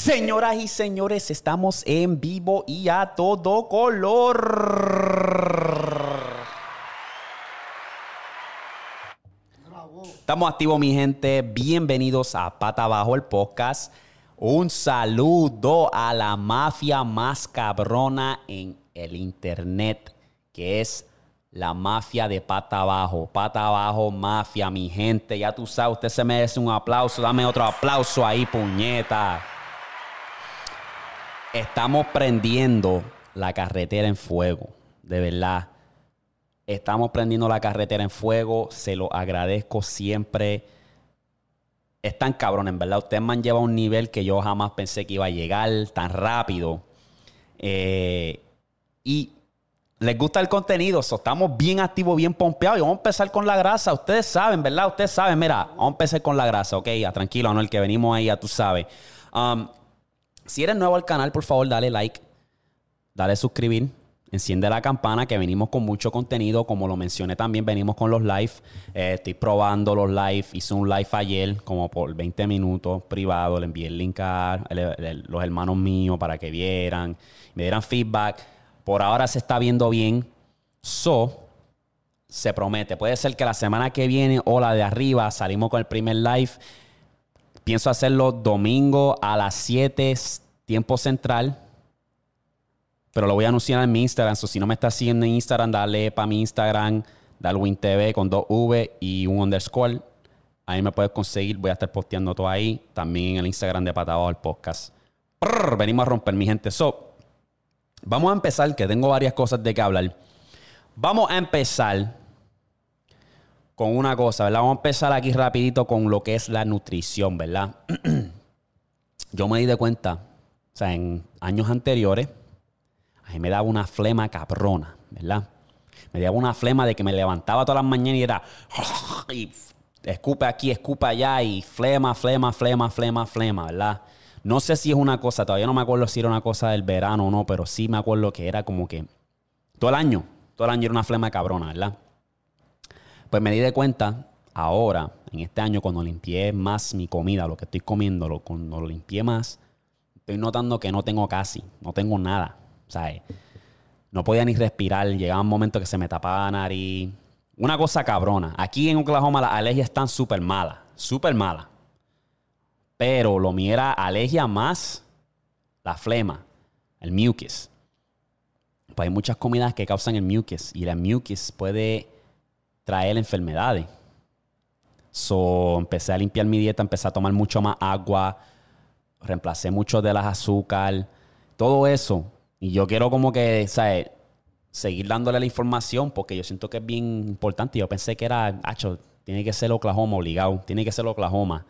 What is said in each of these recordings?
Señoras y señores, estamos en vivo y a todo color. Estamos activos, mi gente. Bienvenidos a Pata Abajo, el podcast. Un saludo a la mafia más cabrona en el internet, que es la mafia de pata abajo. Pata abajo, mafia, mi gente. Ya tú sabes, usted se merece un aplauso. Dame otro aplauso ahí, puñeta. Estamos prendiendo la carretera en fuego. De verdad. Estamos prendiendo la carretera en fuego. Se lo agradezco siempre. Están cabrón, en verdad. Ustedes me han llevado a un nivel que yo jamás pensé que iba a llegar tan rápido. Eh, y les gusta el contenido, estamos bien activos, bien pompeados y vamos a empezar con la grasa. Ustedes saben, ¿verdad? Ustedes saben, mira, vamos a empezar con la grasa, ok, ya, tranquilo, no el que venimos ahí, ya tú sabes. Um, si eres nuevo al canal, por favor, dale like, dale suscribir, enciende la campana que venimos con mucho contenido. Como lo mencioné también, venimos con los live. Eh, estoy probando los live. Hice un live ayer, como por 20 minutos privado. Le envié el link a los hermanos míos para que vieran, me dieran feedback. Por ahora se está viendo bien. So, se promete. Puede ser que la semana que viene o la de arriba salimos con el primer live. Pienso hacerlo domingo a las 7 tiempo central. Pero lo voy a anunciar en mi Instagram. So, si no me estás siguiendo en Instagram, dale para mi Instagram, Dalwin TV con dos V y un underscore. Ahí me puedes conseguir. Voy a estar posteando todo ahí. También en el Instagram de Patado al Podcast. venimos a romper, mi gente. So, vamos a empezar, que tengo varias cosas de que hablar. Vamos a empezar con una cosa, ¿verdad? Vamos a empezar aquí rapidito con lo que es la nutrición, ¿verdad? Yo me di de cuenta, o sea, en años anteriores, a mí me daba una flema cabrona, ¿verdad? Me daba una flema de que me levantaba todas las mañanas y era... Y escupe aquí, escupe allá y flema, flema, flema, flema, flema, ¿verdad? No sé si es una cosa, todavía no me acuerdo si era una cosa del verano o no, pero sí me acuerdo que era como que todo el año, todo el año era una flema cabrona, ¿verdad? Pues me di de cuenta ahora, en este año, cuando limpié más mi comida, lo que estoy comiendo, cuando lo limpié más, estoy notando que no tengo casi, no tengo nada. Sea, no podía ni respirar. Llegaba un momento que se me tapaba la nariz. Una cosa cabrona. Aquí en Oklahoma las alergias están súper malas. Súper malas. Pero lo mío era alergia más la flema, el mucus. Pues hay muchas comidas que causan el mucus. Y el mucus puede traer enfermedades. So, empecé a limpiar mi dieta, empecé a tomar mucho más agua, reemplacé mucho de las azúcar, todo eso. Y yo quiero como que, ¿sabes? Seguir dándole la información porque yo siento que es bien importante. Yo pensé que era, hacho, tiene que ser Oklahoma obligado, tiene que ser Oklahoma.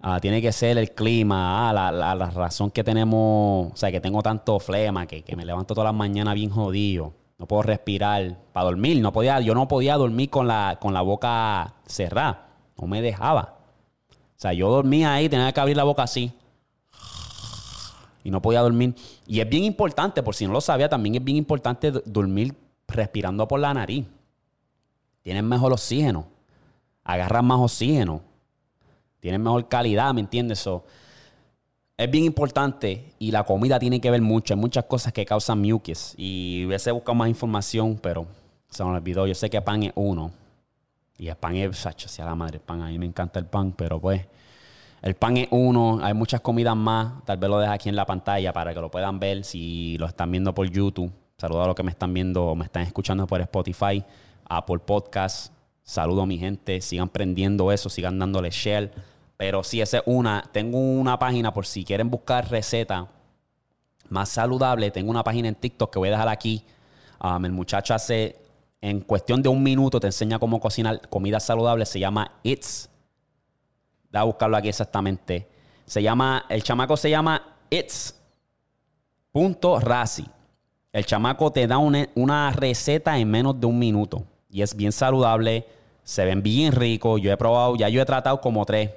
Ah, tiene que ser el clima, ah, la, la, razón que tenemos, o sea, que tengo tanto flema, que, que me levanto todas las mañanas bien jodido no puedo respirar para dormir. No podía, yo no podía dormir con la, con la boca cerrada. No me dejaba. O sea, yo dormía ahí, tenía que abrir la boca así. Y no podía dormir. Y es bien importante, por si no lo sabía, también es bien importante dormir respirando por la nariz. Tienes mejor oxígeno. Agarras más oxígeno. Tienes mejor calidad, ¿me entiendes? eso es bien importante y la comida tiene que ver mucho. Hay muchas cosas que causan mucus. Y hubiese buscado más información, pero se me olvidó. Yo sé que pan es uno. Y el pan es, sacho, sea la madre, pan. A mí me encanta el pan, pero pues, el pan es uno. Hay muchas comidas más. Tal vez lo deje aquí en la pantalla para que lo puedan ver si lo están viendo por YouTube. Saludo a los que me están viendo o me están escuchando por Spotify, Apple Podcast. Saludo a mi gente. Sigan prendiendo eso, sigan dándole share pero sí, esa es una. Tengo una página por si quieren buscar receta más saludable. Tengo una página en TikTok que voy a dejar aquí. Um, el muchacho hace, en cuestión de un minuto, te enseña cómo cocinar comida saludable. Se llama It's. Da a buscarlo aquí exactamente. Se llama, el chamaco se llama It's. Punto El chamaco te da una, una receta en menos de un minuto. Y es bien saludable. Se ven bien ricos. Yo he probado, ya yo he tratado como tres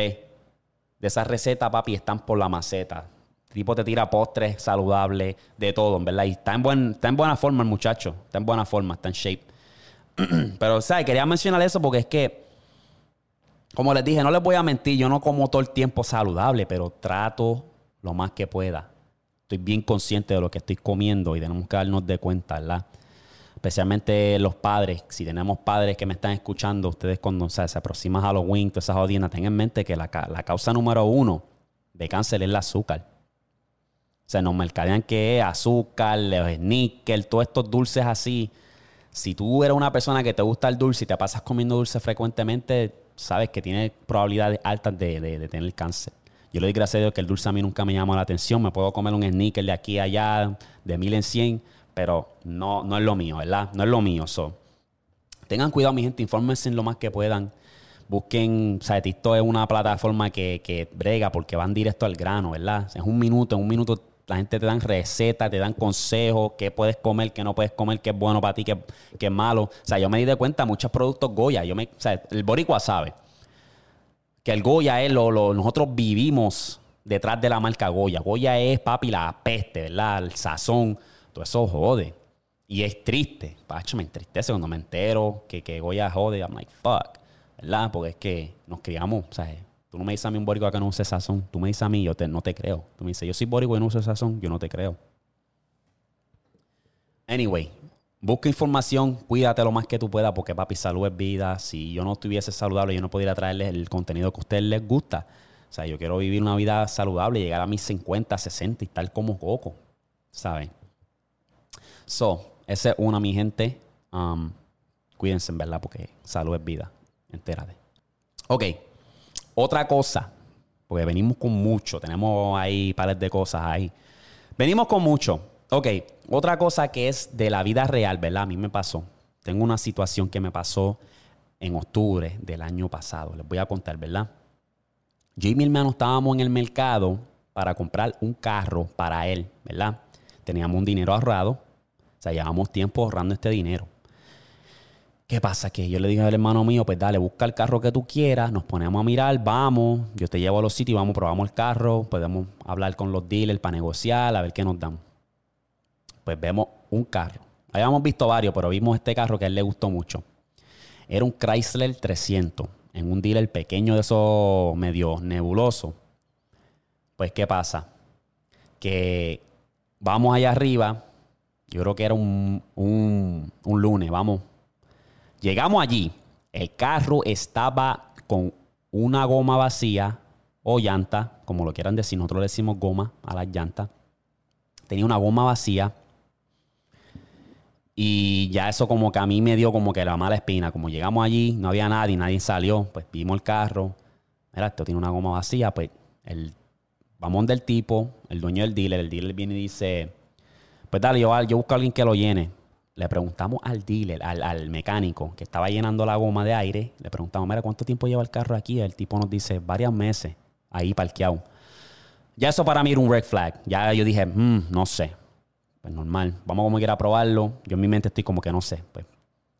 De esas recetas, papi, están por la maceta. El tipo te tira postres saludables, de todo, en verdad. Y está en, buen, está en buena forma el muchacho. Está en buena forma, está en shape. Pero, ¿sabes? Quería mencionar eso porque es que como les dije, no les voy a mentir, yo no como todo el tiempo saludable, pero trato lo más que pueda. Estoy bien consciente de lo que estoy comiendo y tenemos que darnos de cuenta, ¿verdad? Especialmente los padres, si tenemos padres que me están escuchando, ustedes cuando se aproxima Halloween, todas esas audiencias, tengan en mente que la, la causa número uno de cáncer es el azúcar. O sea, nos mercadean que es azúcar, níquel, todos estos dulces así. Si tú eres una persona que te gusta el dulce y te pasas comiendo dulce frecuentemente, sabes que tiene probabilidades altas de, tener cáncer. Yo le doy gracias a Dios que el dulce a mí nunca me llamó la atención. Me puedo comer un sneaker de aquí a allá, de mil en cien, pero no, no es lo mío, ¿verdad? No es lo mío. So. Tengan cuidado, mi gente, infórmense lo más que puedan. Busquen, o sea, es una plataforma que, que brega porque van directo al grano, ¿verdad? Es un minuto, en un minuto la gente te dan recetas, te dan consejos, qué puedes comer, qué no puedes comer, qué es bueno para ti, qué, qué es malo. O sea, yo me di de cuenta muchos productos Goya. Yo me, o sea, el boricua sabe que el Goya es lo, lo, nosotros vivimos detrás de la marca Goya. Goya es, papi, la peste, ¿verdad? El sazón. Todo eso jode. Y es triste. Pacho, me entristece cuando me entero que, que Goya jode. I'm like, fuck. ¿Verdad? Porque es que nos criamos, ¿sabes? Tú no me dices a mí un boricua que no use sazón. Tú me dices a mí, yo te, no te creo. Tú me dices, yo soy boricua y no uso sazón. Yo no te creo. Anyway, busca información, cuídate lo más que tú puedas, porque papi, salud es vida. Si yo no estuviese saludable, yo no podría traerles el contenido que a ustedes les gusta. O sea, yo quiero vivir una vida saludable, llegar a mis 50, 60 y tal como coco. ¿Saben? So, esa es una, mi gente. Um, cuídense, en verdad, porque salud es vida. Entérate. Ok. Otra cosa, porque venimos con mucho, tenemos ahí pares de cosas ahí. Venimos con mucho. Ok, otra cosa que es de la vida real, ¿verdad? A mí me pasó. Tengo una situación que me pasó en octubre del año pasado. Les voy a contar, ¿verdad? Yo y mi hermano estábamos en el mercado para comprar un carro para él, ¿verdad? Teníamos un dinero ahorrado. O sea, llevamos tiempo ahorrando este dinero. ¿Qué pasa? Que yo le dije al hermano mío, pues dale, busca el carro que tú quieras, nos ponemos a mirar, vamos, yo te llevo a los sitios, vamos, probamos el carro, podemos hablar con los dealers para negociar, a ver qué nos dan. Pues vemos un carro. Habíamos visto varios, pero vimos este carro que a él le gustó mucho. Era un Chrysler 300, en un dealer pequeño de esos medio nebuloso. Pues, ¿qué pasa? Que vamos allá arriba, yo creo que era un, un, un lunes, vamos Llegamos allí, el carro estaba con una goma vacía o llanta, como lo quieran decir, nosotros le decimos goma a las llantas. Tenía una goma vacía. Y ya eso como que a mí me dio como que la mala espina. Como llegamos allí, no había nadie, nadie salió. Pues vimos el carro. Mira, esto tiene una goma vacía. Pues el, vamos del tipo, el dueño del dealer. El dealer viene y dice, pues dale, yo, yo busco a alguien que lo llene le preguntamos al dealer, al, mecánico que estaba llenando la goma de aire, le preguntamos, mira, ¿cuánto tiempo lleva el carro aquí? El tipo nos dice, varios meses ahí parqueado. Ya eso para mí era un red flag. Ya yo dije, mm, no sé. Pues normal, vamos como quiera a probarlo. Yo en mi mente estoy como que no sé. Pues,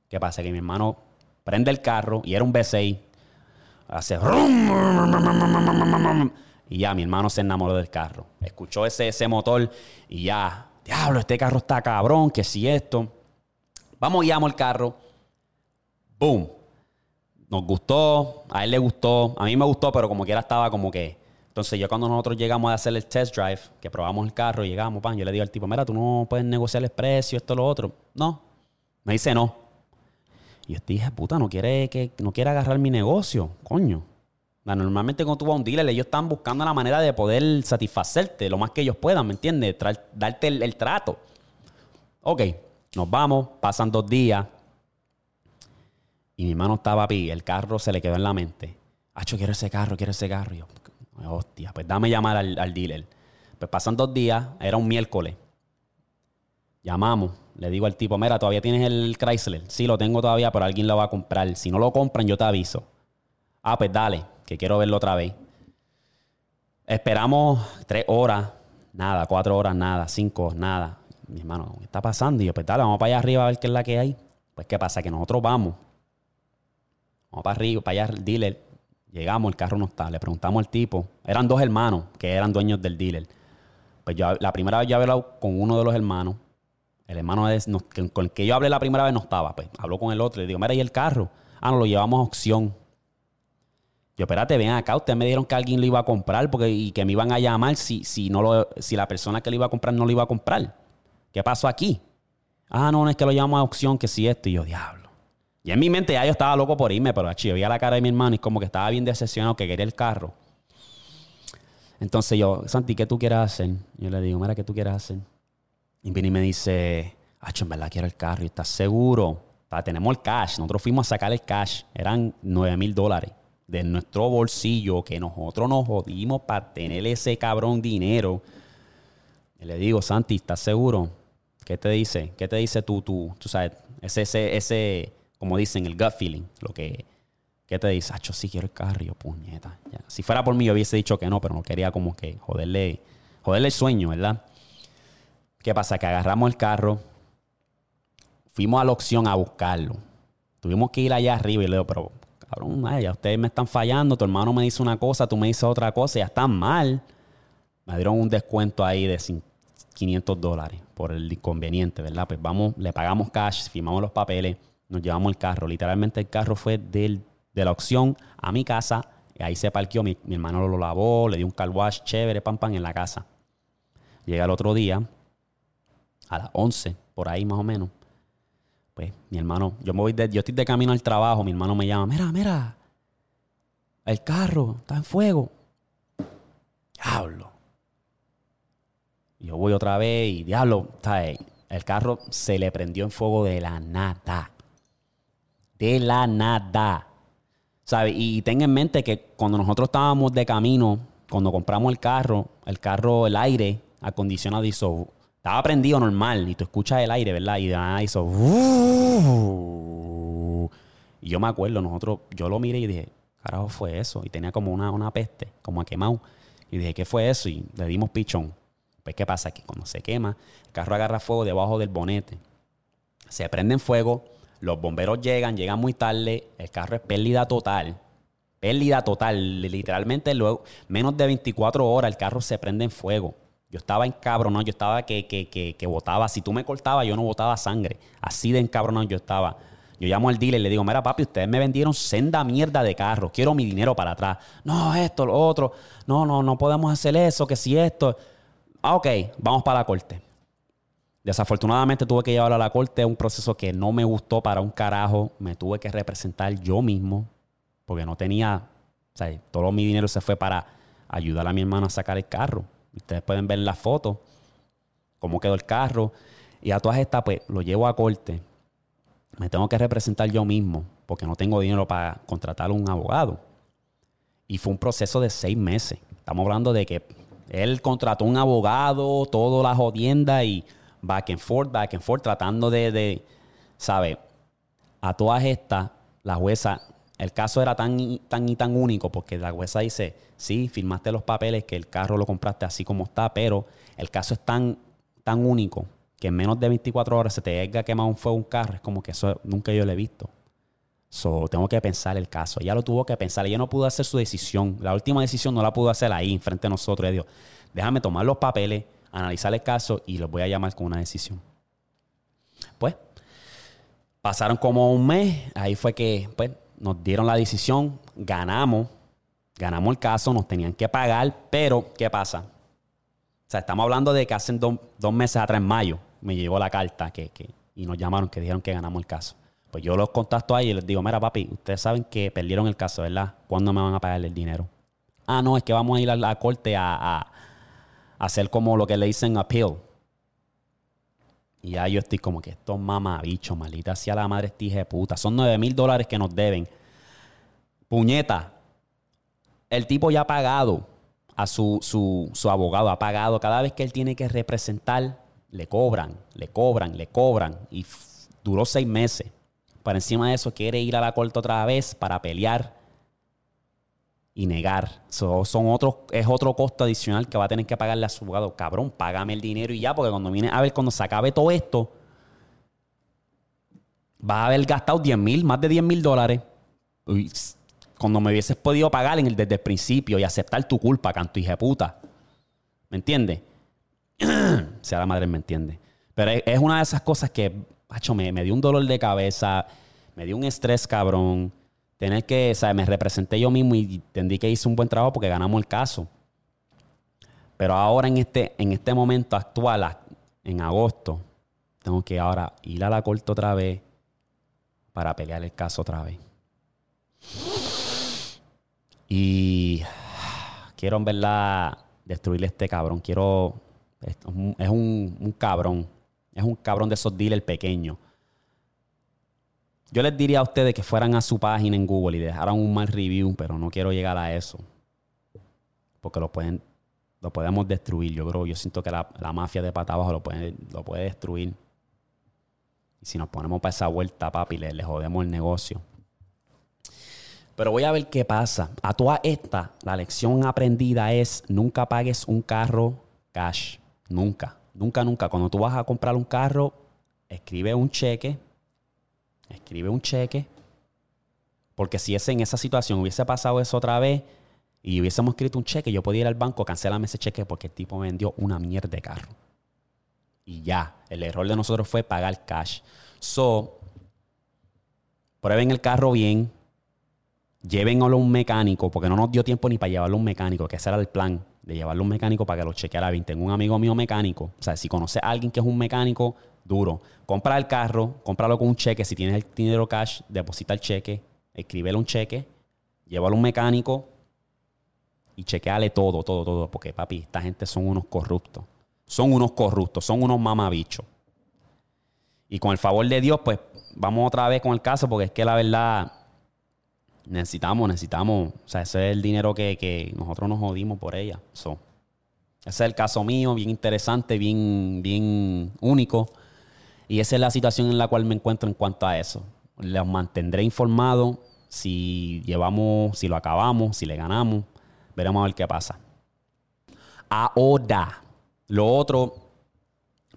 ¿qué pasa? Que mi hermano prende el carro y era un V6. Hace... Y ya, mi hermano se enamoró del carro. Escuchó ese, ese motor y ya, diablo, este carro está cabrón, que si esto. Vamos, guiamos el carro. Boom. Nos gustó, a él le gustó, a mí me gustó, pero como quiera estaba como que. Entonces, yo cuando nosotros llegamos a hacer el test drive, que probamos el carro, llegamos, pan, yo le digo al tipo, mira, tú no puedes negociar el precio, esto, lo otro. No. Me dice no. Y yo dije, puta, no quiere, que, no quiere agarrar mi negocio, coño. Normalmente cuando tú vas a un dealer, ellos están buscando la manera de poder satisfacerte lo más que ellos puedan, ¿me entiendes? darte el, trato. Ok, nos vamos, pasan dos días. Y mi hermano estaba ahí, el carro se le quedó en la mente. Acho, quiero ese carro, quiero ese carro. Y yo, hostia, pues dame llamar al, dealer. Pues pasan dos días, era un miércoles. Llamamos, le digo al tipo, mira, todavía tienes el Chrysler. Sí, lo tengo todavía, pero alguien lo va a comprar. Si no lo compran, yo te aviso. Ah, pues dale, que quiero verlo otra vez. Esperamos tres horas, nada, cuatro horas, nada, cinco, nada mi hermano, ¿qué está pasando? Y yo, pues dale, vamos para allá arriba a ver qué es la que hay. Pues, ¿qué pasa? Que nosotros vamos. Vamos para arriba, para allá al dealer. Llegamos, el carro no está. Le preguntamos al tipo. Eran dos hermanos que eran dueños del dealer. Pues yo, la primera vez yo había hablado con uno de los hermanos. El hermano con el que yo hablé la primera vez no estaba. Pues habló con el otro. Le digo, mira, ¿y el carro? Ah, nos lo llevamos a opción. Yo, espérate, ven acá, ustedes me dijeron que alguien lo iba a comprar porque, y que me iban a llamar si, si, no lo, si la persona que lo iba a comprar no lo iba a comprar. ¿Qué pasó aquí? Ah, no, no es que lo llamamos a opción, que si esto. Y yo, diablo. Y en mi mente ya yo estaba loco por irme, pero yo veía la cara de mi hermano y como que estaba bien decepcionado que quería el carro. Entonces yo, Santi, ¿qué tú quieres hacer? Yo le digo, mira, ¿qué tú quieres hacer? Y viene y me dice, ah, en verdad quiero el carro. ¿Y estás seguro? tenemos el cash. Nosotros fuimos a sacar el cash. Eran 9 mil dólares de nuestro bolsillo que nosotros nos jodimos para tener ese cabrón dinero. Le digo, Santi, ¿estás seguro? ¿Qué te dice? ¿Qué te dice tú, tú, tú sabes? Ese, ese, ese, como dicen, el gut feeling. Lo que, ¿qué te dice? Acho, sí quiero el carro. puñeta. Si fuera por mí, yo hubiese dicho que no, pero no quería como que joderle, joderle el sueño, ¿verdad? ¿Qué pasa? Que agarramos el carro, fuimos a la opción a buscarlo. Tuvimos que ir allá arriba y le digo, pero cabrón, ya ustedes me están fallando, tu hermano me dice una cosa, tú me dices otra cosa, ya están mal. Me dieron un descuento ahí de 500 dólares por el inconveniente, ¿verdad? Pues vamos, le pagamos cash, firmamos los papeles, nos llevamos el carro. Literalmente el carro fue del, de la opción a mi casa, y ahí se parqueó, mi, hermano lo lavó, le dio un car wash chévere, pam, pam, en la casa. Llega el otro día, a las 11, por ahí más o menos pues mi hermano, yo me voy de, yo estoy de camino al trabajo, mi hermano me llama, mira, mira, el carro está en fuego. Diablo. Yo voy otra vez y diablo, el carro se le prendió en fuego de la nada. De la nada. ¿Sabes? Y ten en mente que cuando nosotros estábamos de camino, cuando compramos el carro, el carro, el aire acondicionado hizo estaba prendido normal y tú escuchas el aire, ¿verdad? Y ah, hizo. y yo me acuerdo, nosotros, yo lo miré y dije, carajo fue eso. Y tenía como una, una peste, como a quemado. Y dije, ¿qué fue eso? Y le dimos pichón. Pues, ¿qué pasa? Que cuando se quema, el carro agarra fuego debajo del bonete. Se prende en fuego, los bomberos llegan, llegan muy tarde, el carro es pérdida total. Pérdida total. Literalmente, luego, menos de 24 horas, el carro se prende en fuego. Yo estaba encabronado, yo estaba que, que, que, que botaba. Si tú me cortabas, yo no botaba sangre. Así de encabronado yo estaba. Yo llamo al dealer y le digo, mira papi, ustedes me vendieron senda mierda de carro, quiero mi dinero para atrás. No, esto, lo otro. No, no, no podemos hacer eso, que si esto. Ah, ok, vamos para la corte. Desafortunadamente tuve que llevarlo a la corte, un proceso que no me gustó para un carajo. Me tuve que representar yo mismo, porque no tenía, o sea, todo mi dinero se fue para ayudar a mi hermano a sacar el carro. Ustedes pueden ver la foto, cómo quedó el carro. Y a todas estas, pues lo llevo a corte. Me tengo que representar yo mismo porque no tengo dinero para contratar a un abogado. Y fue un proceso de seis meses. Estamos hablando de que él contrató un abogado, toda la jodienda y back and forth, back and forth, tratando de, de ¿sabe? A todas estas, la jueza el caso era tan, tan y tan único porque la jueza dice, sí, firmaste los papeles que el carro lo compraste así como está, pero el caso es tan, tan único que en menos de 24 horas se te haya quemado un fuego un carro. Es como que eso nunca yo lo he visto. So, tengo que pensar el caso. Ella lo tuvo que pensar. Ella no pudo hacer su decisión. La última decisión no la pudo hacer ahí, frente a nosotros. Ella dijo, déjame tomar los papeles, analizar el caso y los voy a llamar con una decisión. Pues, pasaron como un mes. Ahí fue que, pues, nos dieron la decisión, ganamos, ganamos el caso, nos tenían que pagar, pero ¿qué pasa? O sea, estamos hablando de que hace dos meses atrás, en mayo, me llegó la carta que, y nos llamaron que dijeron que ganamos el caso. Pues yo los contacto ahí y les digo, mira papi, ustedes saben que perdieron el caso, ¿verdad? ¿Cuándo me van a pagar el dinero? Ah, no, es que vamos a ir a la corte a, a hacer como lo que le dicen appeal. Y ya yo estoy como que estos mamabichos, maldita sea la madre de puta. Son 9 mil dólares que nos deben. Puñeta. El tipo ya ha pagado a su, su, abogado, ha pagado. Cada vez que él tiene que representar, le cobran, le cobran, le cobran. Y duró seis meses. Para encima de eso, quiere ir a la corte otra vez para pelear y negar. son otros, es otro costo adicional que va a tener que pagarle a su abogado. Cabrón, págame el dinero y ya, porque cuando viene a ver, cuando se acabe todo esto, vas a haber gastado 10 mil, más de 10 mil dólares. Cuando me hubieses podido pagar en el, desde el principio y aceptar tu culpa, canto hija puta. ¿Me entiendes? sea la madre me entiende. Pero es, una de esas cosas que, macho, me, me dio un dolor de cabeza, me dio un estrés cabrón tener que, o sea, me representé yo mismo y entendí que hice un buen trabajo porque ganamos el caso. Pero ahora en este, en este momento actual, en agosto, tengo que ahora ir a la corte otra vez para pelear el caso otra vez. Y quiero en verdad destruirle a este cabrón. Quiero. Es un, un cabrón. Es un cabrón de esos dealers pequeños. Yo les diría a ustedes que fueran a su página en Google y dejaran un mal review, pero no quiero llegar a eso. Porque lo pueden, lo podemos destruir. Yo creo, yo siento que la, mafia de pata lo puede, lo puede destruir. Y si nos ponemos para esa vuelta, papi, le, le jodemos el negocio. Pero voy a ver qué pasa. A toda esta, la lección aprendida es nunca pagues un carro cash. Nunca, nunca, nunca. Cuando tú vas a comprar un carro, escribe un cheque escribe un cheque. Porque si ese, en esa situación hubiese pasado eso otra vez y hubiésemos escrito un cheque, yo podía ir al banco, cancelarme ese cheque porque el tipo me vendió una mierda de carro. Y ya, el error de nosotros fue pagar cash. So, prueben el carro bien, llévenlo a un mecánico, porque no nos dio tiempo ni para llevarlo a un mecánico, que ese era el plan, de llevarlo a un mecánico para que lo chequeara bien. Tengo un amigo mío mecánico, o sea, si conoce a alguien que es un mecánico, duro. Compra el carro, cómpralo con un cheque. Si tienes el dinero cash, deposita el cheque, escríbele un cheque, llévalo a un mecánico y chequeale todo, todo, todo. Porque, papi, esta gente son unos corruptos. Son unos corruptos, son unos mamabichos. Y con el favor de Dios, pues vamos otra vez con el caso, porque es que la verdad necesitamos, necesitamos, o sea, ese es el dinero que, nosotros nos jodimos por ella. ese es el caso mío, bien interesante, bien, bien único. Y esa es la situación en la cual me encuentro en cuanto a eso. Les mantendré informados si llevamos, si lo acabamos, si le ganamos. Veremos a ver qué pasa. Ahora, lo otro,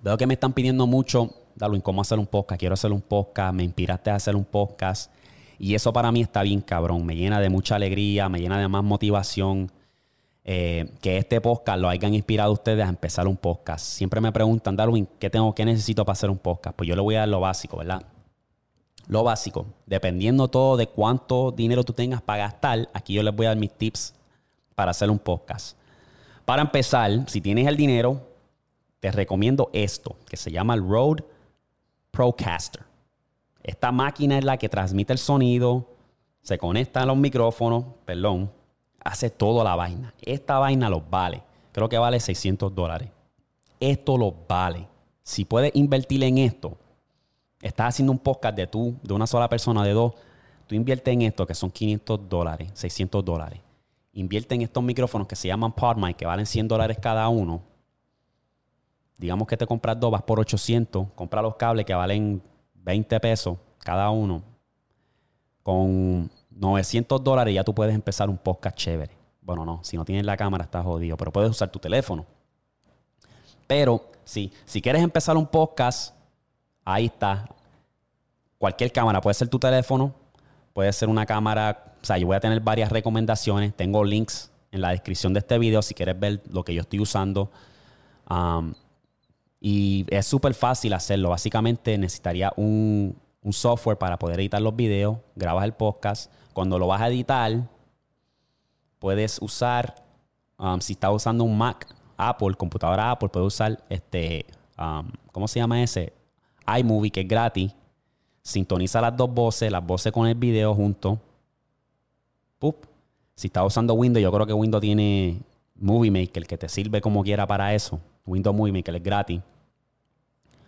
veo que me están pidiendo mucho, Darwin, cómo hacer un podcast. Quiero hacer un podcast, me inspiraste a hacer un podcast. Y eso para mí está bien cabrón. Me llena de mucha alegría, me llena de más motivación. Eh, que este podcast lo hayan inspirado a ustedes a empezar un podcast. Siempre me preguntan, Darwin, ¿qué tengo, qué necesito para hacer un podcast? Pues yo le voy a dar lo básico, ¿verdad? Lo básico, dependiendo todo de cuánto dinero tú tengas para gastar, aquí yo les voy a dar mis tips para hacer un podcast. Para empezar, si tienes el dinero, te recomiendo esto, que se llama el Rode Procaster. Esta máquina es la que transmite el sonido, se conecta a los micrófonos, perdón, hace toda la vaina. Esta vaina los vale. Creo que vale 600 dólares. Esto los vale. Si puedes invertir en esto, estás haciendo un podcast de tú, de una sola persona, de dos, tú invierte en esto que son 500 dólares, 600 dólares. Invierte en estos micrófonos que se llaman PodMic, que valen 100 dólares cada uno. Digamos que te compras dos, vas por 800. Compra los cables que valen 20 pesos cada uno. Con 900 dólares ya tú puedes empezar un podcast chévere. Bueno, no, si no tienes la cámara estás jodido, pero puedes usar tu teléfono. Pero sí, si quieres empezar un podcast, ahí está. Cualquier cámara, puede ser tu teléfono, puede ser una cámara, o sea, yo voy a tener varias recomendaciones, tengo links en la descripción de este video si quieres ver lo que yo estoy usando. Y es súper fácil hacerlo. Básicamente necesitaría un, un software para poder editar los videos, grabas el podcast. Cuando lo vas a editar, puedes usar, um, si estás usando un Mac, Apple, computadora Apple, puedes usar este, um, ¿cómo se llama ese? iMovie, que es gratis. Sintoniza las dos voces, las voces con el video junto. Si estás usando Windows, yo creo que Windows tiene Movie Maker, que te sirve como quiera para eso. Windows Movie Maker es gratis.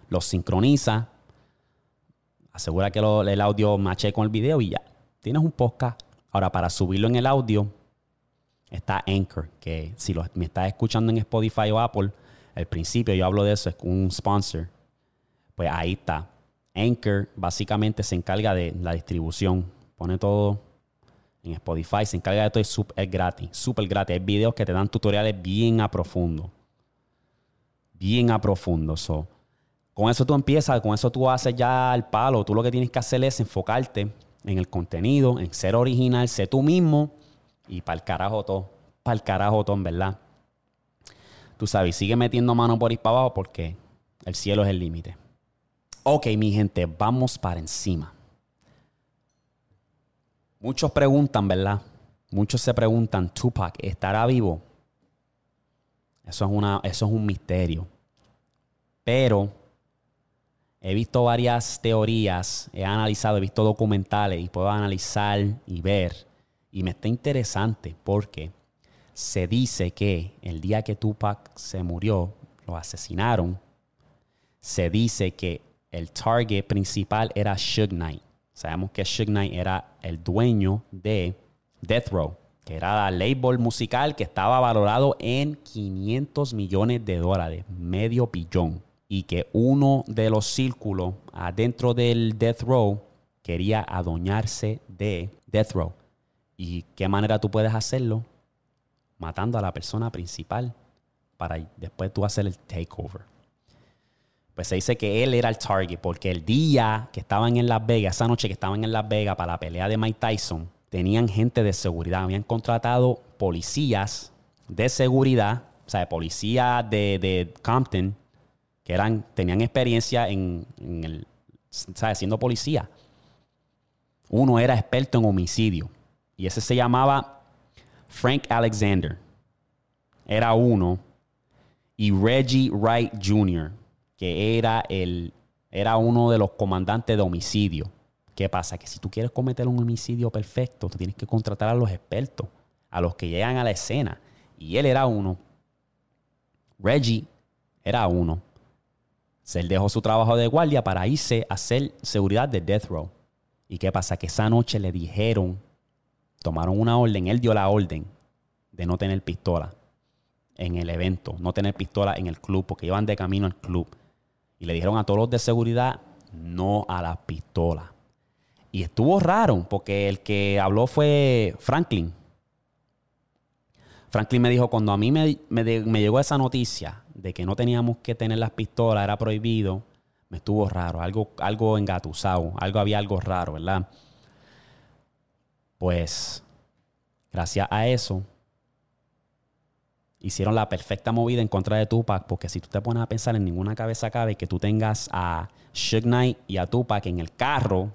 Los sincroniza asegura que el audio mache con el video y ya. Tienes un podcast. Ahora, para subirlo en el audio, está Anchor, que si me estás escuchando en Spotify o Apple, al principio yo hablo de eso, es un sponsor. Pues ahí está. Anchor básicamente se encarga de la distribución. Pone todo en Spotify, se encarga de todo, es, es gratis, súper gratis. Hay videos que te dan tutoriales bien a profundo. Bien a profundo. So, con eso tú empiezas, con eso tú haces ya el palo. Tú lo que tienes que hacer es enfocarte en el contenido, en ser original, sé tú mismo y para el carajo todo. Para el carajo todo, en verdad. Tú sabes, sigue metiendo mano por ahí para abajo porque el cielo es el límite. Ok, mi gente, vamos para encima. Muchos preguntan, ¿verdad? Muchos se preguntan, Tupac, ¿estará vivo? Eso es, una, eso es un misterio. Pero he visto varias teorías, he analizado, he visto documentales y puedo analizar y ver. Y me está interesante porque se dice que el día que Tupac se murió, lo asesinaron, se dice que el target principal era Suge Knight. Sabemos que Suge Knight era el dueño de Death Row, que era el label musical que estaba valorado en 500 millones de dólares, medio billón. Y que uno de los círculos adentro del Death Row quería adueñarse de Death Row. ¿Y qué manera tú puedes hacerlo? Matando a la persona principal para después tú hacer el takeover. Pues se dice que él era el target porque el día que estaban en Las Vegas, esa noche que estaban en Las Vegas para la pelea de Mike Tyson, tenían gente de seguridad, habían contratado policías de seguridad, o sea, de policía de, Compton, que eran, tenían experiencia en, el, siendo policía. Uno era experto en homicidio y ese se llamaba Frank Alexander. Era uno. Y Reggie Wright Jr., que era, el, era uno de los comandantes de homicidio. ¿Qué pasa? Que si tú quieres cometer un homicidio perfecto, tú tienes que contratar a los expertos, a los que llegan a la escena. Y él era uno. Reggie era uno. Él dejó su trabajo de guardia para irse a hacer seguridad de Death Row. ¿Y qué pasa? Que esa noche le dijeron, tomaron una orden, él dio la orden de no tener pistola en el evento, no tener pistola en el club, porque iban de camino al club. Y le dijeron a todos los de seguridad, no a la pistola. Y estuvo raro, porque el que habló fue Franklin. Franklin me dijo, cuando a mí me, llegó esa noticia de que no teníamos que tener las pistolas, era prohibido, me estuvo raro, algo, algo engatusado, algo había algo raro, ¿verdad? Pues, gracias a eso, hicieron la perfecta movida en contra de Tupac, porque si tú te pones a pensar en ninguna cabeza cabe que tú tengas a Suge Knight y a Tupac en el carro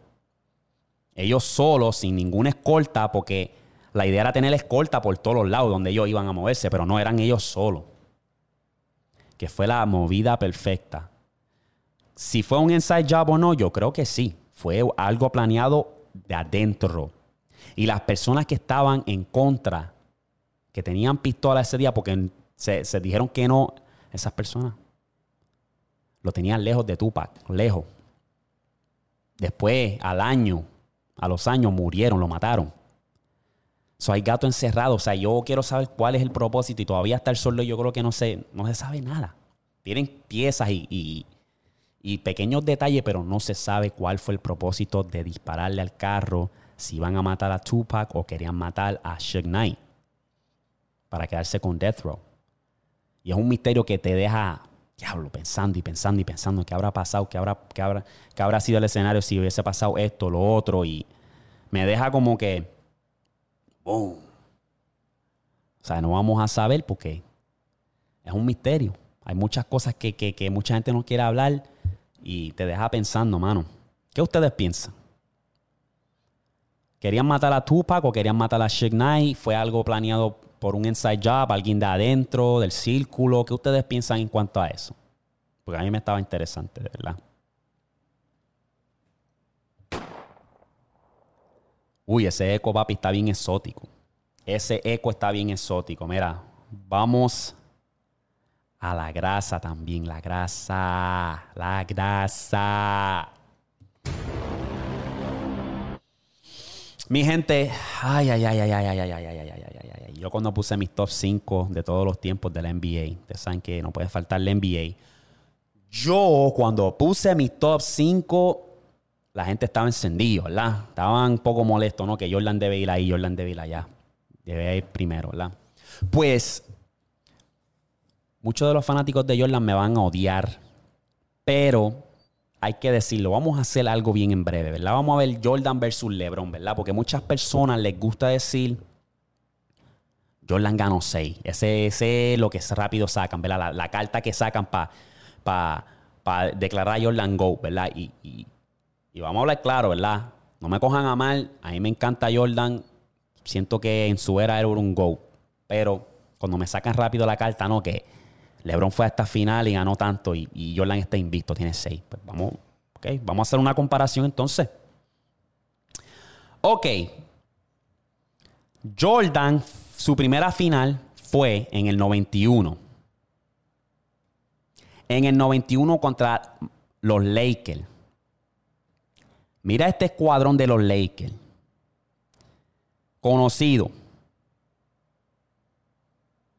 ellos solos, sin ninguna escolta, porque la idea era tener escolta por todos los lados donde ellos iban a moverse, pero no eran ellos solos. Que fue la movida perfecta. Si fue un inside job o no, yo creo que sí. Fue algo planeado de adentro. Y las personas que estaban en contra, que tenían pistola ese día, porque se, se dijeron que no, esas personas lo tenían lejos de Tupac, lejos. Después, al año, a los años murieron, lo mataron. So, hay gato encerrado. O sea, yo quiero saber cuál es el propósito y todavía está el solo. Yo creo que no se, no se sabe nada. Tienen piezas y, pequeños detalles, pero no se sabe cuál fue el propósito de dispararle al carro, si iban a matar a Tupac o querían matar a Suge Knight para quedarse con Death Row. Y es un misterio que te deja diablo, pensando y pensando y pensando qué habrá pasado, qué habrá, qué habrá, qué habrá sido el escenario si hubiese pasado esto, lo otro, y me deja como que, boom. O sea, no vamos a saber porque es un misterio. Hay muchas cosas que, que, mucha gente no quiere hablar y te deja pensando, mano. ¿Qué ustedes piensan? ¿Querían matar a Tupac o querían matar a Suge Knight? ¿Fue algo planeado por un inside job, alguien de adentro, del círculo. ¿Qué ustedes piensan en cuanto a eso? Porque a mí me estaba interesante, verdad. Uy, ese eco, papi, está bien exótico. Ese eco está bien exótico. Mira, vamos a la grasa también. La grasa. La grasa. Mi gente, ay, ay, ay, ay, ay, ay, ay, ay, ay, ay, ay, ay, ay. Yo cuando puse mis top 5 de todos los tiempos de la NBA, ustedes saben que no puede faltar la NBA. Yo cuando puse mis top 5, la gente estaba encendido, ¿verdad? Estaban un poco molestos, ¿no? Que Jordan debe ir ahí, Jordan debe ir allá. Debe ir primero, ¿verdad? Pues muchos de los fanáticos de Jordan me van a odiar, pero hay que decirlo, vamos a hacer algo bien en breve, ¿verdad? Vamos a ver Jordan versus LeBron, ¿verdad? Porque muchas personas les gusta decir, Jordan ganó 6. Ese, es lo que rápido sacan, ¿verdad? La, carta que sacan para declarar a Jordan Go, ¿verdad? Y, vamos a hablar claro, ¿verdad? No me cojan a mal. A mí me encanta Jordan. Siento que en su era era un go. Pero cuando me sacan rápido la carta, no, que LeBron fue a esta final y ganó tanto y, Jordan está invicto, tiene seis. Pues vamos, okay, vamos a hacer una comparación entonces. Ok. Jordan, su primera final fue en el 91. En el 91 contra los Lakers. Mira este escuadrón de los Lakers. Conocido.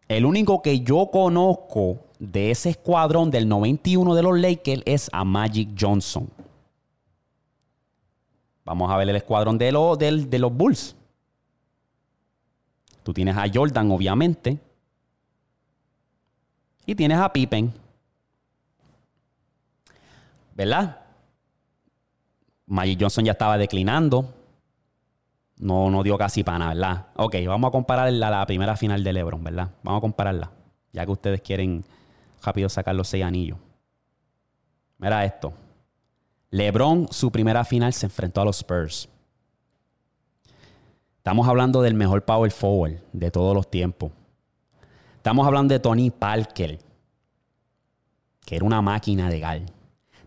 El único que yo conozco de ese escuadrón del 91 de los Lakers es a Magic Johnson. Vamos a ver el escuadrón de, de los Bulls. Tú tienes a Jordan, obviamente. Y tienes a Pippen. ¿Verdad? Magic Johnson ya estaba declinando. No, no dio casi para nada, ¿verdad? Ok, vamos a comparar la, la primera final de LeBron, ¿verdad? Vamos a compararla. Ya que ustedes quieren rápido sacar los seis anillos. Mira esto. LeBron, su primera final, se enfrentó a los Spurs. Estamos hablando del mejor power forward de todos los tiempos. Estamos hablando de Tony Parker, que era una máquina de gal.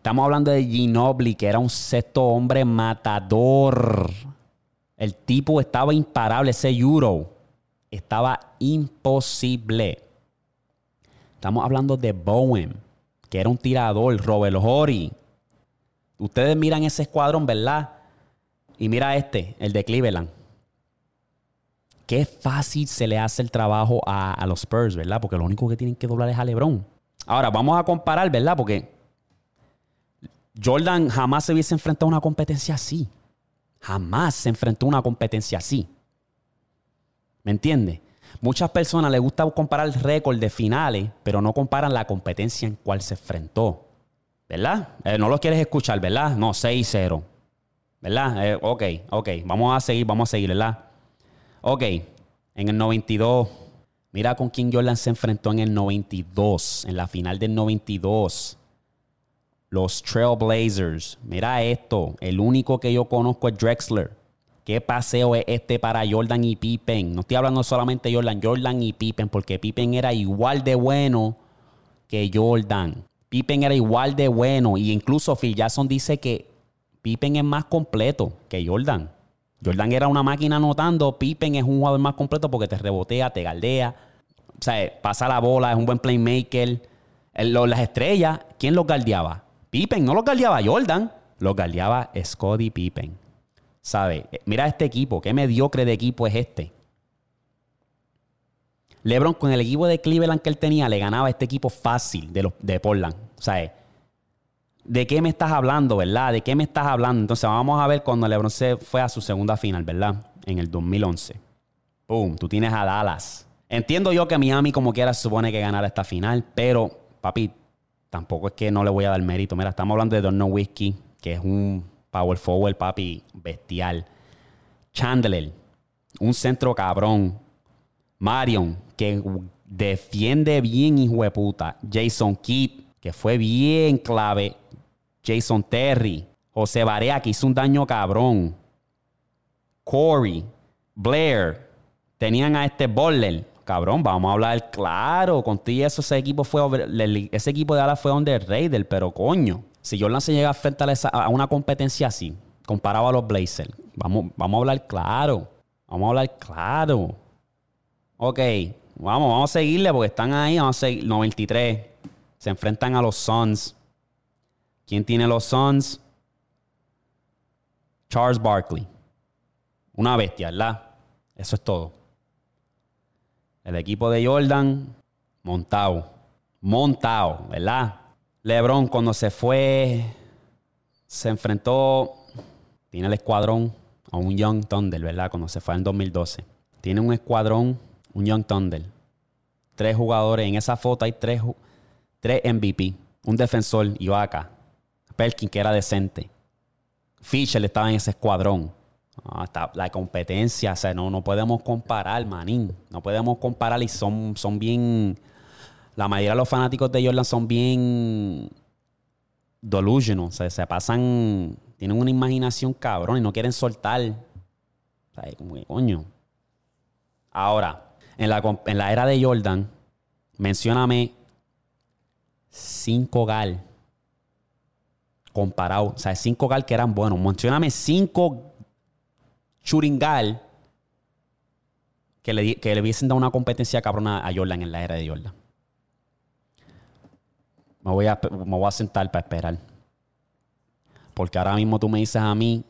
Estamos hablando de Ginobili, que era un sexto hombre matador. El tipo estaba imparable, ese Euro. Estaba imposible. Estamos hablando de Bowen, que era un tirador, Robert Horry. Ustedes miran ese escuadrón, ¿verdad? Y mira este, el de Cleveland. Qué fácil se le hace el trabajo a, a los Spurs, ¿verdad? Porque lo único que tienen que doblar es a LeBron. Ahora, vamos a comparar, ¿verdad? Porque Jordan jamás se hubiese enfrentado a una competencia así. Jamás se enfrentó a una competencia así. ¿Me entiendes? Muchas personas les gusta comparar el récord de finales, pero no comparan la competencia en cual se enfrentó. ¿Verdad? Eh, no lo quieres escuchar, ¿verdad? No, 6-0. ¿Verdad? Eh, ok, ok. Vamos a seguir, vamos a seguir, ¿verdad? Ok. En el 92. Mira con quién Jordan se enfrentó en el 92. En la final del 92. Los Trailblazers. Mira esto. El único que yo conozco es Drexler. ¿Qué paseo es este para Jordan y Pippen? No estoy hablando solamente de Jordan, Jordan y Pippen, porque Pippen era igual de bueno que Jordan. Pippen era igual de bueno. Y incluso Phil Jackson dice que Pippen es más completo que Jordan. Jordan era una máquina anotando. Pippen es un jugador más completo porque te rebotea, te galdea. O sea, pasa la bola, es un buen playmaker. las estrellas, ¿quién los galdeaba? Pippen, no los galdeaba Jordan. Los galdeaba Scottie Pippen. ¿Sabe? Mira este equipo, qué mediocre de equipo es este. LeBron con el equipo de Cleveland que él tenía le ganaba este equipo fácil de, los, de Portland. ¿Sabes? ¿De qué me estás hablando, verdad? ¿De qué me estás hablando? Entonces vamos a ver cuando LeBron se fue a su segunda final, ¿verdad? En el 2011. ¡Pum! Tú tienes a Dallas. Entiendo yo que Miami como quiera supone que ganara esta final, pero, papi, tampoco es que no le voy a dar mérito. Mira, estamos hablando de Donno Whiskey, que es un power forward, papi, bestial. Chandler, un centro cabrón. Marion, que defiende bien, hijo de puta. Jason Kidd, que fue bien clave. Jason Terry. José Barea, que hizo un daño cabrón. Corey. Blair. Tenían a este Boller. Cabrón, vamos a hablar claro. Contigo eso, ese equipo fue ese equipo de Dallas fue under Raider, pero coño. Si Jordan se llega a enfrentar a una competencia así, comparado a los Blazers, vamos, vamos a hablar claro. Vamos a hablar claro. Ok, vamos, vamos a seguirle porque están ahí. Vamos a seguir. 93. Se enfrentan a los Suns. ¿Quién tiene los Suns? Charles Barkley. Una bestia, ¿verdad? Eso es todo. El equipo de Jordan, montado. Montado, ¿verdad? LeBron cuando se fue, se enfrentó, tiene el escuadrón a un Young Thunder, ¿verdad? Cuando se fue en 2012. Tiene un escuadrón, un Young Thunder. Tres jugadores. En esa foto hay tres, tres MVP. Un defensor, Ibaka. Perkin, que era decente. Fisher estaba en ese escuadrón. Ah, la competencia, o sea, no, no podemos comparar, manín. No podemos comparar y son, son bien la mayoría de los fanáticos de Jordan son bien delusional. O sea, se pasan Tienen una imaginación cabrón y no quieren soltar. O sea, como que, coño. Ahora, en la, en la era de Jordan, mencióname cinco gal comparado. O sea, cinco gal que eran buenos. Mencióname cinco churingal que le, que le hubiesen dado una competencia cabrona a Jordan en la era de Jordan. Me voy a, me voy a sentar para esperar. Porque ahora mismo tú me dices a mí,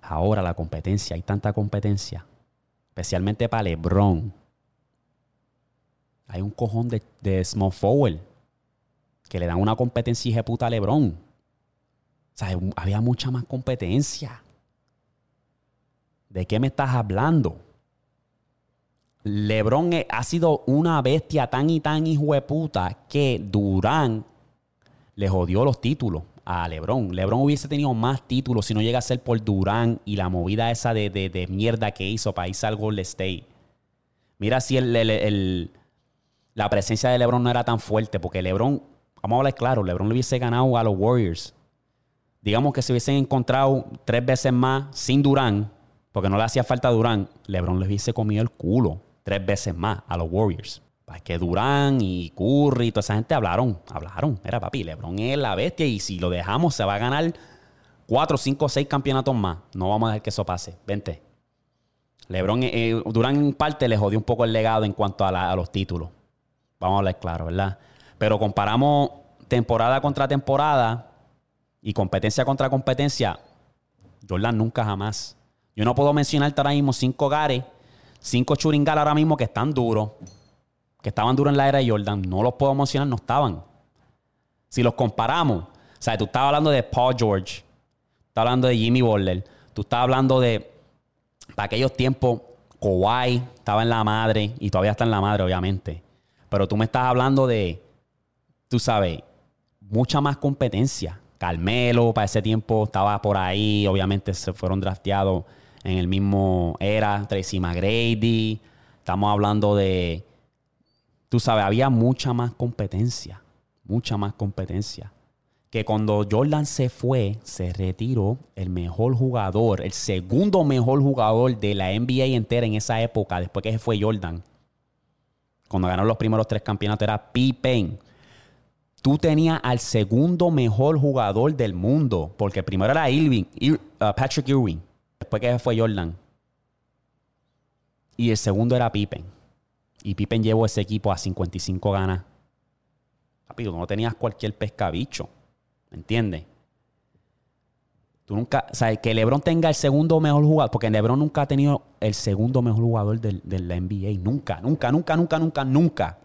ahora la competencia, hay tanta competencia, especialmente para LeBron. Hay un cojón de, de small forward que le dan una competencia y puta a LeBron. O sea, había mucha más competencia. ¿De qué me estás hablando? LeBron ha sido una bestia tan y tan hijo de puta que Durán le jodió los títulos a LeBron. LeBron hubiese tenido más títulos si no llega a ser por Durán y la movida esa de, mierda que hizo para irse al Golden State. Mira si la presencia de LeBron no era tan fuerte, porque LeBron, vamos a hablar claro, LeBron le hubiese ganado a los Warriors. Digamos que se hubiesen encontrado tres veces más sin Durán, porque no le hacía falta a Durán, LeBron le hubiese comido el culo tres veces más a los Warriors. Para que Durán y Curry y toda esa gente hablaron, hablaron. Era papi, LeBron es la bestia y si lo dejamos se va a ganar cuatro, cinco, seis campeonatos más. No vamos a dejar que eso pase. Vente. LeBron, eh, Durán en parte le jodió un poco el legado en cuanto a, a los títulos. Vamos a hablar claro, ¿verdad? Pero comparamos temporada contra temporada y competencia contra competencia, Jordan nunca jamás. Yo no puedo mencionarte ahora mismo cinco hogares cinco churingal ahora mismo que están duros, que estaban duros en la era de Jordan, no los puedo mencionar, no estaban. Si los comparamos, o sea, tú estabas hablando de Paul George, estás hablando de Jimmy Butler, tú estás hablando de, para aquellos tiempos, Kawhi estaba en la madre y todavía está en la madre, obviamente. Pero tú me estás hablando de, tú sabes, mucha más competencia. Carmelo para ese tiempo estaba por ahí, obviamente se fueron drafteados en el mismo era, Tracy McGrady. Estamos hablando de, tú sabes, había mucha más competencia, mucha más competencia. Que cuando Jordan se fue, se retiró el mejor jugador, el segundo mejor jugador de la NBA entera en esa época, después que se fue Jordan. Cuando ganó los primeros tres campeonatos era Pippen. Tú tenías al segundo mejor jugador del mundo, porque primero era Irving, uh, Patrick Ewing Después que fue Jordan. Y el segundo era Pippen. Y Pippen llevó ese equipo a 55 ganas. Papi, tú no tenías cualquier pescabicho. ¿Me entiendes? Tú nunca, o sea, que LeBron tenga el segundo mejor jugador, porque LeBron nunca ha tenido el segundo mejor jugador de la NBA. Nunca, nunca, nunca, nunca, nunca, nunca.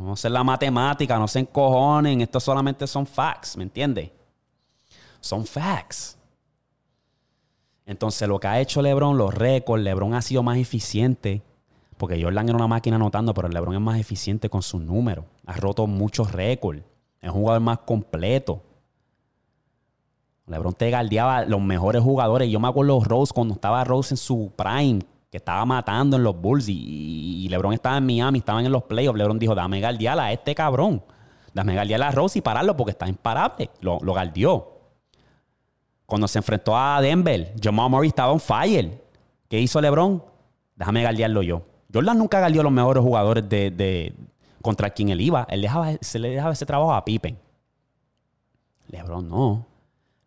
No sé la matemática, no se encojonen. Esto solamente son facts, ¿me entiendes? Son facts. Entonces, lo que ha hecho LeBron, los récords, LeBron ha sido más eficiente. Porque Jordan era una máquina anotando, pero LeBron es más eficiente con sus números. Ha roto muchos récords. Es un jugador más completo. LeBron te galdeaba los mejores jugadores. Yo me acuerdo de Rose cuando estaba Rose en su prime, que estaba matando en los Bulls y, LeBron estaba en Miami, estaban en los playoffs. LeBron dijo: Dame galdear a este cabrón. Dame galdear a Rose y pararlo porque está imparable. Lo, lo galdeó. Cuando se enfrentó a Denver, Jamal Murray estaba on fire. ¿Qué hizo LeBron? Déjame galdearlo yo. Jordan nunca galdeó a los mejores jugadores de, contra quien él iba. Él se le dejaba ese trabajo a Pippen. LeBron no.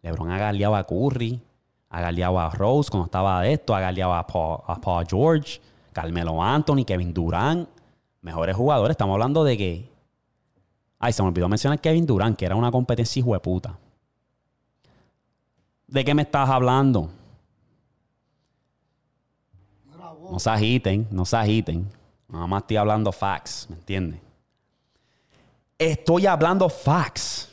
LeBron ha galdeado a Curry, ha galdeado a Rose cuando estaba de esto, ha galdeado a Paul, George, Carmelo Anthony, Kevin Durant. Mejores jugadores. Estamos hablando de que. Ay, se me olvidó mencionar Kevin Durant, que era una competencia hijo de puta. ¿De qué me estás hablando? No se agiten, no se agiten. Nada más estoy hablando facts, ¿me entiendes? Estoy hablando facts.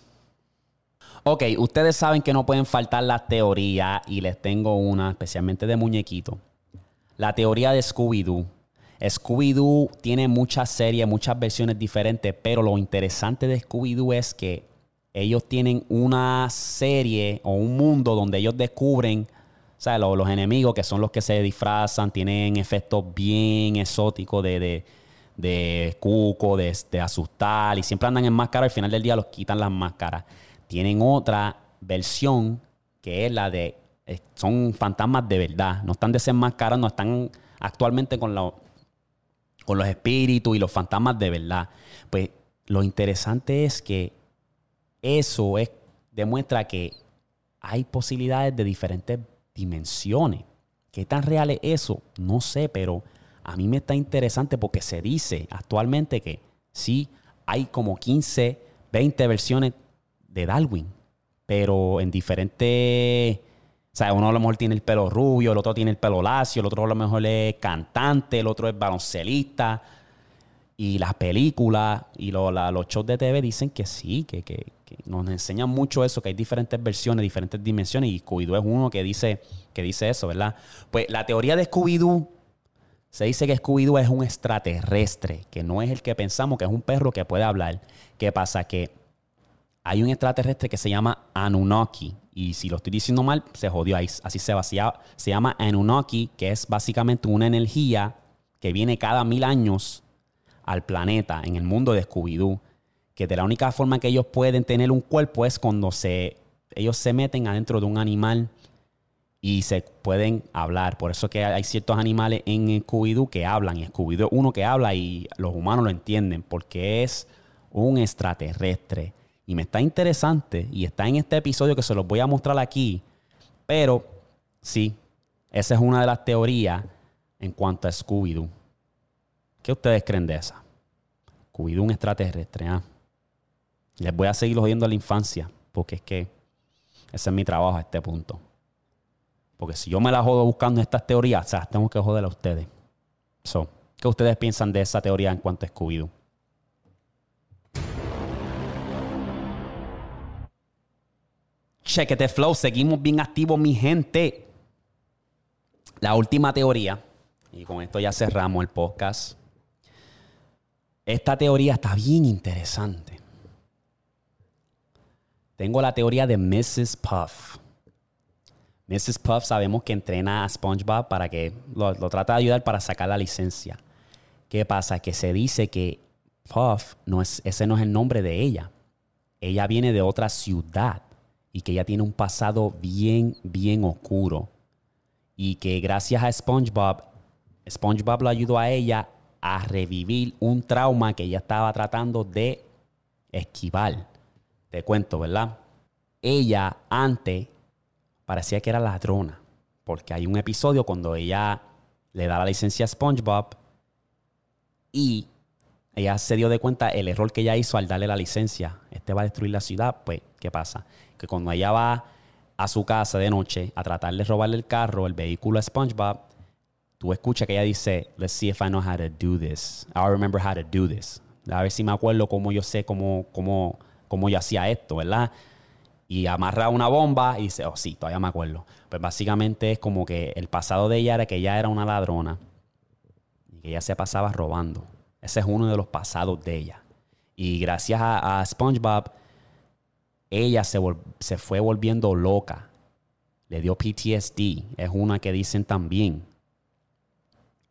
Ok, ustedes saben que no pueden faltar las teorías y les tengo una, especialmente de muñequito. La teoría de Scooby-Doo. Scooby-Doo tiene muchas series, muchas versiones diferentes, pero lo interesante de Scooby-Doo es que ellos tienen una serie o un mundo donde ellos descubren, o sea, los, enemigos que son los que se disfrazan, tienen efectos bien exóticos de, de, de cuco, de, asustar, y siempre andan en máscara, al final del día los quitan las máscaras. Tienen otra versión que es la de eh, son fantasmas de verdad, no están desenmascarando, están actualmente con, con los espíritus y los fantasmas de verdad. Pues lo interesante es que eso es, demuestra que hay posibilidades de diferentes dimensiones. ¿Qué tan real es eso? No sé, pero a mí me está interesante porque se dice actualmente que sí, hay como 15, 20 versiones de Darwin, pero en diferentes... O sea, uno a lo mejor tiene el pelo rubio, el otro tiene el pelo lacio, el otro a lo mejor es cantante, el otro es baloncelista. Y las películas y los shows de TV dicen que sí, que, que, nos enseñan mucho eso, que hay diferentes versiones, diferentes dimensiones. Y Scooby-Doo es uno que dice, que dice eso, ¿verdad? Pues la teoría de Scooby-Doo se dice que Scooby-Doo es un extraterrestre, que no es el que pensamos, que es un perro que puede hablar. ¿Qué pasa? Que hay un extraterrestre que se llama Anunnaki. Y si lo estoy diciendo mal, se jodió ahí. Así se va. Se llama Anunnaki, que es básicamente una energía que viene cada mil años al planeta, en el mundo de Scooby-Doo. Que de la única forma que ellos pueden tener un cuerpo es cuando se, ellos se meten adentro de un animal y se pueden hablar. Por eso que hay ciertos animales en Scooby-Doo que hablan. Y Scooby-Doo es uno que habla y los humanos lo entienden porque es un extraterrestre. Y me está interesante y está en este episodio que se los voy a mostrar aquí. Pero sí, esa es una de las teorías en cuanto a Scooby-Doo. ¿Qué ustedes creen de esa? Scooby-Doo un extraterrestre. ¿ah? Les voy a seguir oyendo a la infancia porque es que ese es mi trabajo a este punto. Porque si yo me la jodo buscando estas teorías, o sea, tengo que joder a ustedes. ¿Qué ustedes piensan de esa teoría en cuanto a Scooby-Doo? Chequete Flow, seguimos bien activos, mi gente. La última teoría, y con esto ya cerramos el podcast. Esta teoría está bien interesante. Tengo la teoría de Mrs. Puff. Mrs. Puff sabemos que entrena a SpongeBob para que lo, trata de ayudar para sacar la licencia. ¿Qué pasa? Que se dice que Puff, no es, ese no es el nombre de ella. Ella viene de otra ciudad y que ella tiene un pasado bien, bien oscuro. Y que gracias a SpongeBob, SpongeBob lo ayudó a ella a revivir un trauma que ella estaba tratando de esquivar. Te cuento, ¿verdad? Ella antes parecía que era ladrona, porque hay un episodio cuando ella le da la licencia a SpongeBob y ella se dio de cuenta el error que ella hizo al darle la licencia. Este va a destruir la ciudad. Pues, ¿qué pasa? Que cuando ella va a su casa de noche a tratar de robarle el carro, el vehículo a SpongeBob, tú escuchas que ella dice, let's see if I know how to do this. I remember how to do this. A ver si me acuerdo cómo yo sé cómo, cómo, cómo yo hacía esto, ¿verdad? y amarra una bomba y dice, oh sí, todavía me acuerdo. Pues básicamente es como que el pasado de ella era que ella era una ladrona y que ella se pasaba robando. Ese es uno de los pasados de ella. Y gracias a, SpongeBob, ella se, se fue volviendo loca. Le dio PTSD. Es una que dicen también.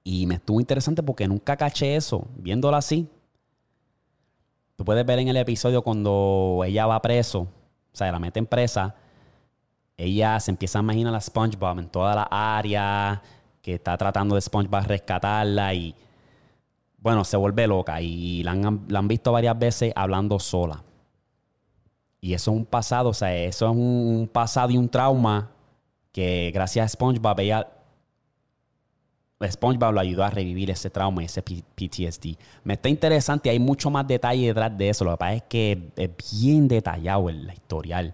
Y me estuvo interesante porque nunca caché eso. Viéndola así. Tú puedes ver en el episodio cuando ella va preso o sea, la mete en presa, ella se empieza a imaginar a SpongeBob en toda la área, que está tratando de SpongeBob rescatarla y, bueno, se vuelve loca y la han, visto varias veces hablando sola. Y eso es un pasado, o sea, eso es un, pasado y un trauma que gracias a SpongeBob ella SpongeBob lo ayudó a revivir ese trauma ese PTSD. Me está interesante, hay mucho más detalle detrás de eso. Lo que pasa es que es bien detallado el historial.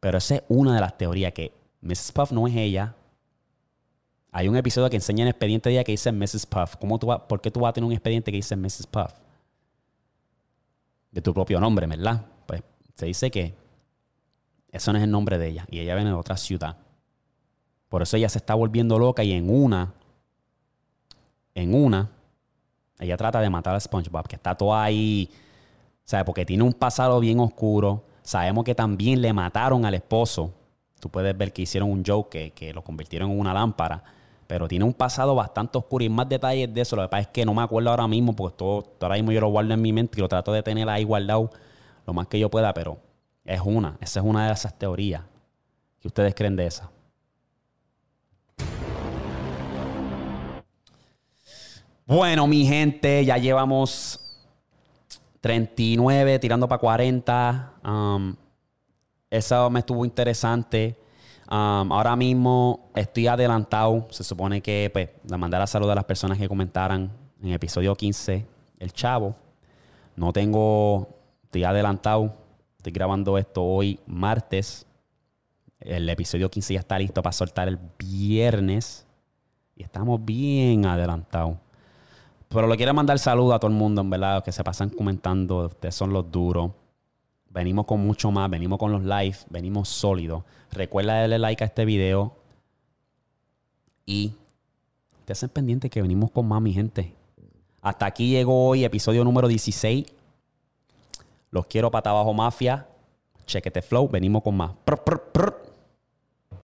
Pero esa es una de las teorías que Mrs. Puff no es ella. Hay un episodio que enseña el expediente de ella que dice Mrs. Puff. ¿Cómo tú ¿Por qué tú vas a tener un expediente que dice Mrs. Puff? De tu propio nombre, ¿verdad? Pues se dice que eso no es el nombre de ella y ella viene de otra ciudad. Por eso ella se está volviendo loca y en una en una, ella trata de matar a SpongeBob, que está todo ahí, ¿sabes? Porque tiene un pasado bien oscuro. Sabemos que también le mataron al esposo. Tú puedes ver que hicieron un joke que, lo convirtieron en una lámpara. Pero tiene un pasado bastante oscuro y más detalles de eso. Lo que pasa es que no me acuerdo ahora mismo, porque todo, ahora mismo yo lo guardo en mi mente y lo trato de tener ahí guardado lo más que yo pueda. Pero Es una. Esa es una de esas teorías. ¿Qué ustedes creen de esa? Bueno, mi gente, ya llevamos 39, tirando para 40. Um, eso me estuvo interesante. Um, ahora mismo estoy adelantado. Se supone que pues, le mandar a salud a las personas que comentaran en episodio 15, el chavo. No tengo, estoy adelantado. Estoy grabando esto hoy, martes. El episodio 15 ya está listo para soltar el viernes. Y estamos bien adelantados. Pero le quiero mandar saludo a todo el mundo, en verdad, que se pasan comentando. Ustedes son los duros. Venimos con mucho más, venimos con los live, venimos sólidos. Recuerda darle like a este video. Y te hacen pendiente que venimos con más, mi gente. Hasta aquí llegó hoy, episodio número 16. Los quiero para abajo, mafia. Chequete flow, venimos con más.